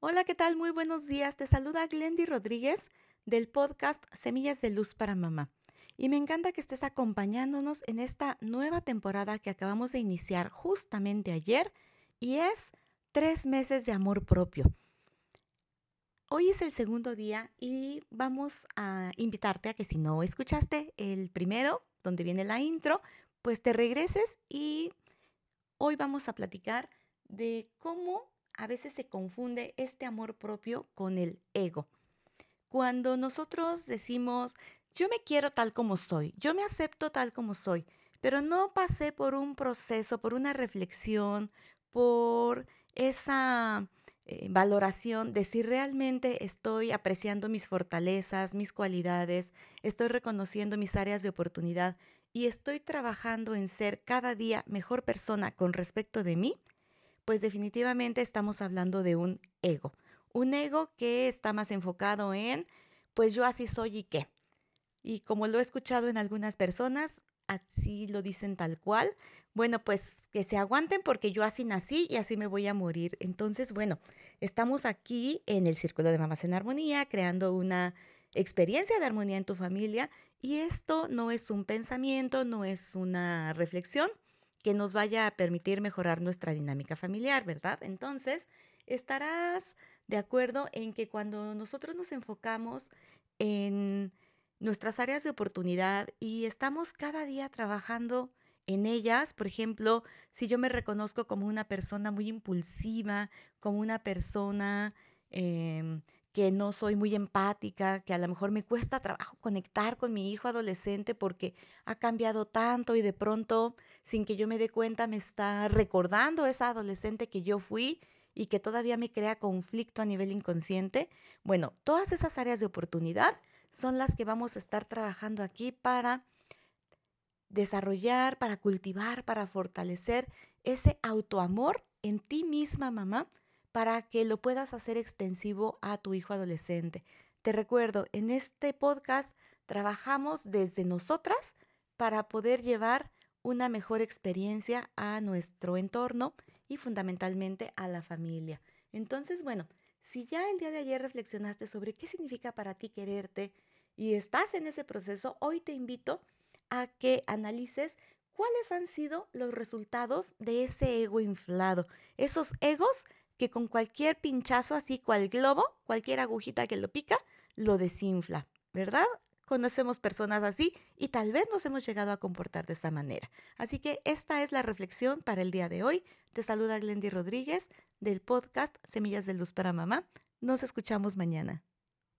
Hola, ¿qué tal? Muy buenos días. Te saluda Glendy Rodríguez del podcast Semillas de Luz para Mamá. Y me encanta que estés acompañándonos en esta nueva temporada que acabamos de iniciar justamente ayer y es tres meses de amor propio. Hoy es el segundo día y vamos a invitarte a que si no escuchaste el primero, donde viene la intro, pues te regreses y hoy vamos a platicar de cómo a veces se confunde este amor propio con el ego. Cuando nosotros decimos, yo me quiero tal como soy, yo me acepto tal como soy, pero no pasé por un proceso, por una reflexión, por esa eh, valoración de si realmente estoy apreciando mis fortalezas, mis cualidades, estoy reconociendo mis áreas de oportunidad y estoy trabajando en ser cada día mejor persona con respecto de mí, pues definitivamente estamos hablando de un ego. Un ego que está más enfocado en, pues yo así soy y qué. Y como lo he escuchado en algunas personas, así lo dicen tal cual. Bueno, pues que se aguanten porque yo así nací y así me voy a morir. Entonces, bueno, estamos aquí en el Círculo de Mamás en Armonía, creando una experiencia de armonía en tu familia. Y esto no es un pensamiento, no es una reflexión, que nos vaya a permitir mejorar nuestra dinámica familiar, ¿verdad? Entonces, estarás de acuerdo en que cuando nosotros nos enfocamos en nuestras áreas de oportunidad y estamos cada día trabajando en ellas, por ejemplo, si yo me reconozco como una persona muy impulsiva, como una persona em, que no soy muy empática, que a lo mejor me cuesta trabajo conectar con mi hijo adolescente porque ha cambiado tanto y de pronto, sin que yo me dé cuenta, me está recordando esa adolescente que yo fui y que todavía me crea conflicto a nivel inconsciente. Bueno, todas esas áreas de oportunidad son las que vamos a estar trabajando aquí para desarrollar, para cultivar, para fortalecer ese autoamor en ti misma, mamá, para que lo puedas hacer extensivo a tu hijo adolescente. Te recuerdo, en este podcast trabajamos desde nosotras para poder llevar una mejor experiencia a nuestro entorno y fundamentalmente a la familia. Entonces, bueno, si ya el día de ayer reflexionaste sobre qué significa para ti quererte y estás en ese proceso, hoy te invito a que analices cuáles han sido los resultados de ese ego inflado, esos egos que con cualquier pinchazo, así cual globo, cualquier agujita que lo pica, lo desinfla, ¿verdad? Conocemos personas así y tal vez nos hemos llegado a comportar de esa manera. Así que esta es la reflexión para el día de hoy. Te saluda Glendy Rodríguez del podcast Semillas de Luz para Mamá. Nos escuchamos mañana.